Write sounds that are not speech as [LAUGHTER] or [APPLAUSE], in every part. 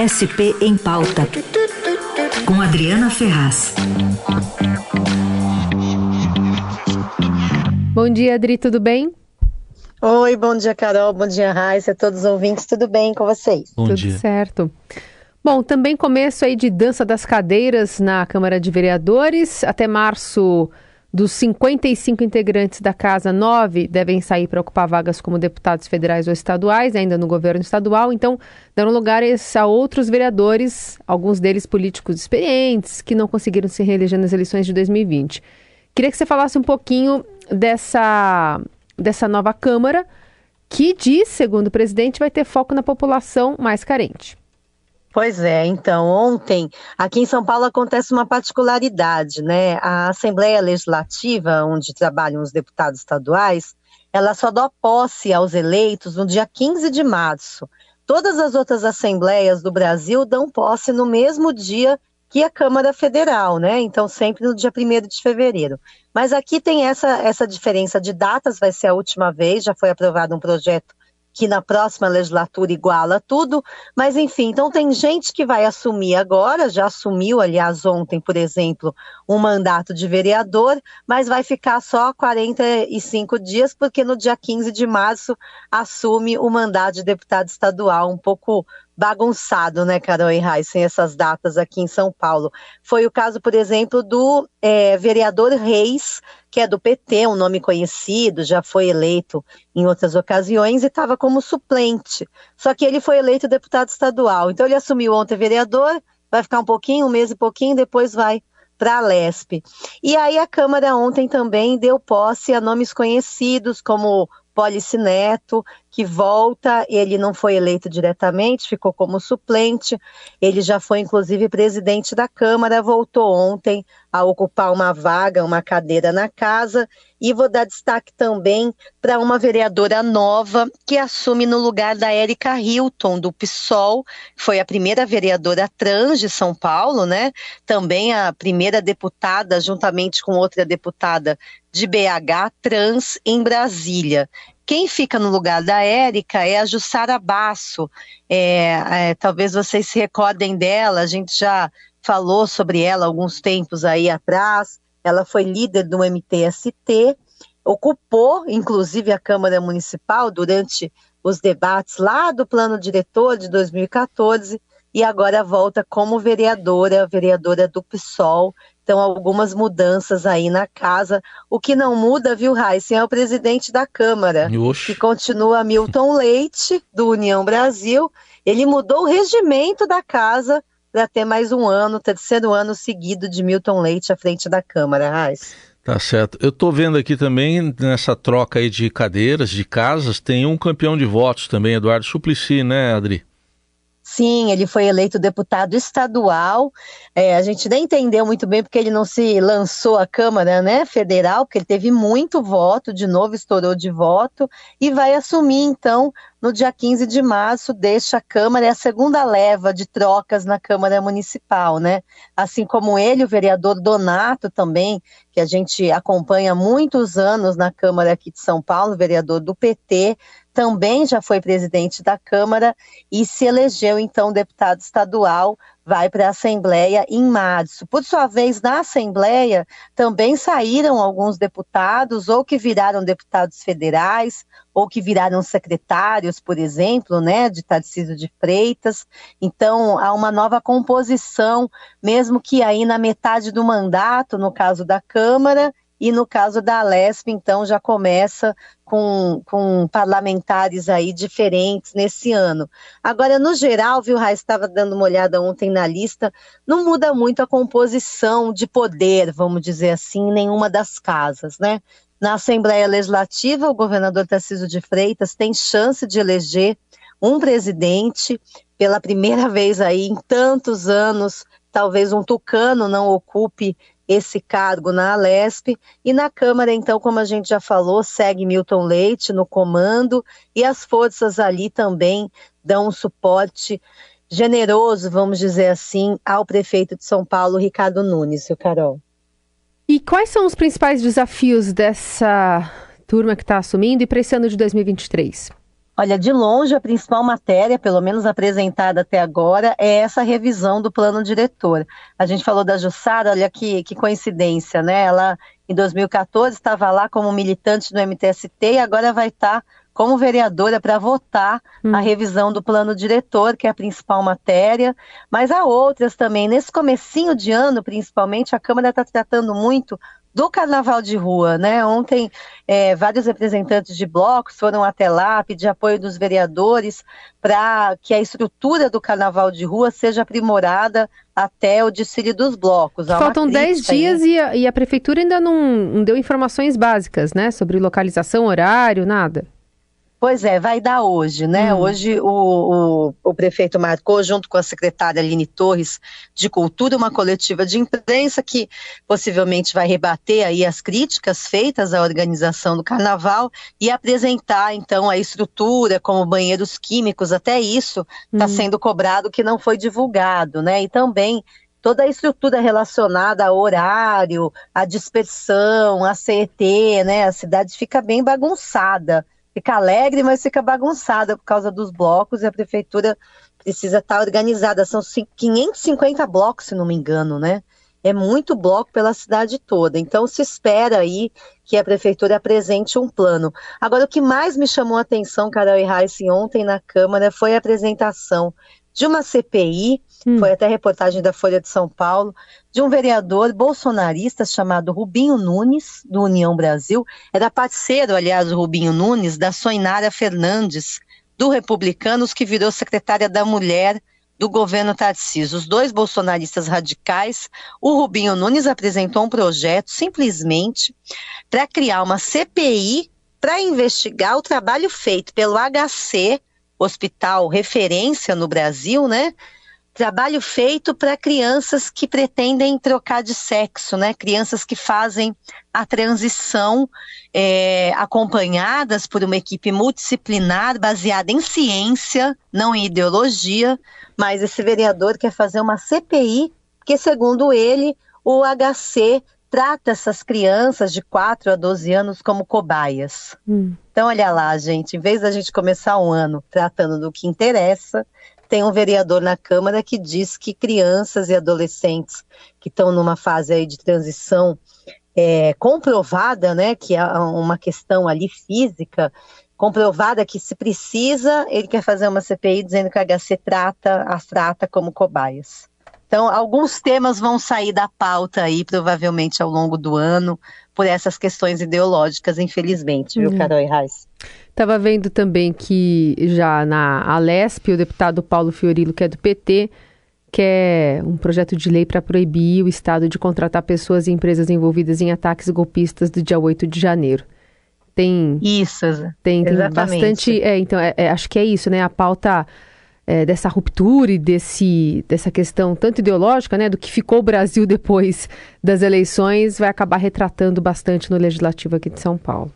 SP em Pauta, com Adriana Ferraz. Bom dia, Adri, tudo bem? Oi, bom dia, Carol, bom dia, Raíssa, todos os ouvintes, tudo bem com vocês? Bom tudo dia. certo. Bom, também começo aí de dança das cadeiras na Câmara de Vereadores. Até março dos 55 integrantes da Casa, nove devem sair para ocupar vagas como deputados federais ou estaduais, ainda no governo estadual. Então, dando lugar a outros vereadores, alguns deles políticos experientes, que não conseguiram se reeleger nas eleições de 2020. Queria que você falasse um pouquinho dessa, dessa nova Câmara, que diz, segundo o presidente, vai ter foco na população mais carente. Pois é, então, ontem, aqui em São Paulo acontece uma particularidade, né? A Assembleia Legislativa, onde trabalham os deputados estaduais, ela só dá posse aos eleitos no dia 15 de março. Todas as outras assembleias do Brasil dão posse no mesmo dia que a Câmara Federal, né? Então, sempre no dia 1 de fevereiro. Mas aqui tem essa, essa diferença de datas, vai ser a última vez, já foi aprovado um projeto que na próxima legislatura iguala tudo, mas enfim, então tem gente que vai assumir agora, já assumiu, aliás, ontem, por exemplo, um mandato de vereador, mas vai ficar só 45 dias, porque no dia 15 de março assume o mandato de deputado estadual, um pouco bagunçado, né, Carol e Heisen, essas datas aqui em São Paulo. Foi o caso, por exemplo, do é, vereador Reis, que é do PT, um nome conhecido, já foi eleito em outras ocasiões e estava como suplente. Só que ele foi eleito deputado estadual. Então ele assumiu ontem vereador, vai ficar um pouquinho, um mês e pouquinho, depois vai para a Lesp. E aí a Câmara ontem também deu posse a nomes conhecidos como Polici Neto, que volta, ele não foi eleito diretamente, ficou como suplente, ele já foi inclusive presidente da Câmara, voltou ontem a ocupar uma vaga, uma cadeira na casa, e vou dar destaque também para uma vereadora nova que assume no lugar da Érica Hilton, do PSOL, foi a primeira vereadora trans de São Paulo, né? Também a primeira deputada, juntamente com outra deputada de BH trans em Brasília. Quem fica no lugar da Érica é a Jussara Basso. É, é, talvez vocês se recordem dela, a gente já falou sobre ela alguns tempos aí atrás. Ela foi líder do MTST, ocupou inclusive a Câmara Municipal durante os debates lá do plano diretor de 2014 e agora volta como vereadora, vereadora do PSOL. Então, algumas mudanças aí na casa. O que não muda, viu, Heisen, é o presidente da Câmara, Oxi. que continua Milton [LAUGHS] Leite, do União Brasil. Ele mudou o regimento da casa para ter mais um ano, terceiro ano seguido de Milton Leite à frente da Câmara, Heisen. Tá certo. Eu estou vendo aqui também, nessa troca aí de cadeiras, de casas, tem um campeão de votos também, Eduardo Suplicy, né, Adri? Sim, ele foi eleito deputado estadual. É, a gente nem entendeu muito bem porque ele não se lançou à Câmara né, Federal, porque ele teve muito voto, de novo estourou de voto, e vai assumir, então, no dia 15 de março, deixa a Câmara, é a segunda leva de trocas na Câmara Municipal, né? Assim como ele, o vereador Donato também, que a gente acompanha há muitos anos na Câmara aqui de São Paulo, vereador do PT, também já foi presidente da Câmara e se elegeu então deputado estadual, vai para a Assembleia em março. Por sua vez, na Assembleia também saíram alguns deputados, ou que viraram deputados federais, ou que viraram secretários, por exemplo, né, de Tarcísio de Freitas. Então, há uma nova composição, mesmo que aí na metade do mandato, no caso da Câmara, e no caso da Alesp, então, já começa com, com parlamentares aí diferentes nesse ano. Agora, no geral, viu, Raiz, estava dando uma olhada ontem na lista, não muda muito a composição de poder, vamos dizer assim, em nenhuma das casas, né? Na Assembleia Legislativa, o governador Tarcísio de Freitas tem chance de eleger um presidente pela primeira [LAUGHS] vez aí em tantos anos, talvez um tucano não ocupe esse cargo na Alesp. E na Câmara, então, como a gente já falou, segue Milton Leite no comando e as forças ali também dão um suporte generoso, vamos dizer assim, ao prefeito de São Paulo, Ricardo Nunes, seu Carol. E quais são os principais desafios dessa turma que está assumindo e para esse ano de 2023? Olha, de longe, a principal matéria, pelo menos apresentada até agora, é essa revisão do plano diretor. A gente falou da Jussara, olha que, que coincidência, né? Ela, em 2014, estava lá como militante do MTST e agora vai estar como vereadora para votar hum. a revisão do plano diretor, que é a principal matéria, mas há outras também. Nesse comecinho de ano, principalmente, a Câmara está tratando muito do carnaval de rua, né? Ontem é, vários representantes de blocos foram até lá pedir apoio dos vereadores para que a estrutura do carnaval de rua seja aprimorada até o desfile dos blocos. Faltam 10 dias e a, e a, prefeitura ainda não, não deu informações básicas, né? Sobre localização, horário, nada. Pois é, vai dar hoje, né? Hum. Hoje o, o, o, prefeito marcou, junto com a secretária Aline Torres de Cultura, uma coletiva de imprensa que possivelmente vai rebater aí as críticas feitas à organização do carnaval e apresentar então a estrutura, como banheiros químicos, até isso está hum. sendo cobrado que não foi divulgado, né? E também toda a estrutura relacionada ao horário, à dispersão, à CET, né? A cidade fica bem bagunçada fica alegre, mas fica bagunçada por causa dos blocos e a prefeitura precisa estar organizada. São 550 blocos, se não me engano, né? É muito bloco pela cidade toda. Então se espera aí que a prefeitura apresente um plano. Agora, o que mais me chamou a atenção, Carol e Raíssa, ontem na Câmara foi a apresentação de uma CPI, hum. foi até reportagem da Folha de São Paulo, de um vereador bolsonarista chamado Rubinho Nunes, do União Brasil. Era parceiro, aliás, o Rubinho Nunes, da Soinara Fernandes, do Republicanos, que virou secretária da Mulher do governo Tarcísio. Os dois bolsonaristas radicais, o Rubinho Nunes apresentou um projeto simplesmente para criar uma CPI para investigar o trabalho feito pelo HC, hospital referência no Brasil, né? Trabalho feito para crianças que pretendem trocar de sexo, né? Crianças que fazem a transição é, acompanhadas por uma equipe multidisciplinar baseada em ciência, não em ideologia. Mas esse vereador quer fazer uma CPI, porque, segundo ele, o HC trata essas crianças de 4 a 12 anos como cobaias. Hum. Então, olha lá, gente, em vez da gente começar um ano tratando do que interessa, tem um vereador na Câmara que diz que crianças e adolescentes que estão numa fase aí de transição é, comprovada, né, que há uma questão ali física, comprovada que se precisa, ele quer fazer uma CPI dizendo que a HC trata, as trata como cobaias. Então, alguns temas vão sair da pauta aí, provavelmente ao longo do ano, por essas questões ideológicas, infelizmente, viu, uhum. Carol e Reis? Estava vendo também que já na Alesp, o deputado Paulo Fiorilo, que é do PT, quer um projeto de lei para proibir o Estado de contratar pessoas e empresas envolvidas em ataques golpistas do dia 8 de janeiro. Tem. Isso, tem, tem bastante. É, então, é, é, acho que é isso, né? A pauta é, dessa ruptura e desse, dessa questão tanto ideológica, né, do que ficou o Brasil [LAUGHS] depois das eleições, vai acabar retratando bastante no Legislativo aqui de São Paulo.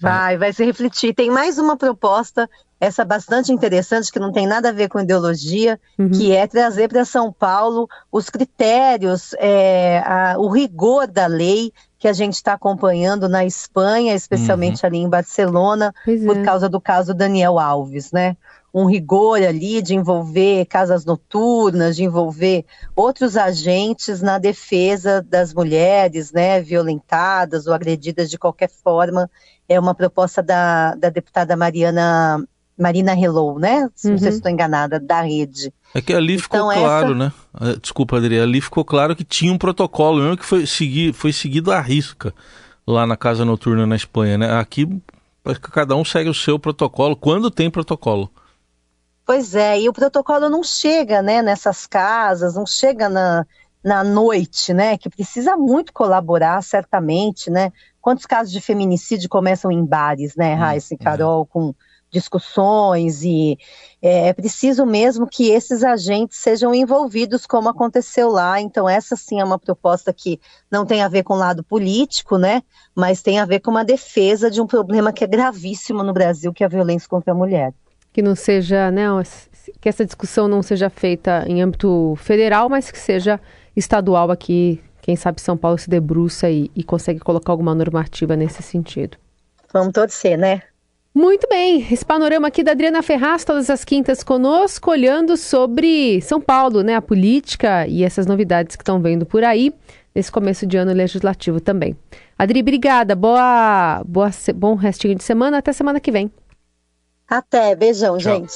Vai, vai se refletir. Tem mais uma proposta, essa bastante interessante, que não tem nada a ver com ideologia, uhum. que é trazer para São Paulo os critérios, é, a, o rigor da lei que a gente está acompanhando na Espanha, especialmente uhum. ali em Barcelona, pois por é. causa do caso Daniel Alves, né? Um rigor ali de envolver casas noturnas, de envolver outros agentes na defesa das mulheres, né, violentadas ou agredidas de qualquer forma. É uma proposta da, da deputada Mariana Marina Hello, né? Se uhum. não sei se uhum. estou enganada, da rede. É que ali ficou então, claro, essa... né? É, desculpa, Adri, ali ficou claro que tinha um protocolo, mesmo que foi, segui, foi seguido à risca lá na Casa Noturna na Espanha, né? Aqui cada um segue o seu protocolo, quando tem protocolo. Pois é, e o protocolo não chega, né, nessas casas, não chega na, na noite, né, que precisa muito colaborar, certamente, né. Quantos casos de feminicídio começam em bares, né, hum, Raíssa e Carol, com discussões e é, é, preciso mesmo que esses agentes sejam envolvidos como aconteceu lá. Então essa sim é uma proposta que não tem a ver com o lado político, né? Mas tem a ver com uma defesa de um problema que é gravíssimo no Brasil, que é a violência contra a mulher que não seja, né, que essa discussão não seja feita em âmbito federal, mas que seja estadual aqui. Quem sabe São Paulo se debruça e, e consegue colocar alguma normativa nesse sentido. Vamos torcer, né? Muito bem, esse panorama aqui da Adriana Ferraz, todas as quintas conosco, olhando sobre São Paulo, né, a política e essas novidades que estão vendo por aí, nesse começo de ano legislativo também. Adri, obrigada, boa, boa, bom restinho de semana, até semana que vem. Até, beijão, Tchau. gente.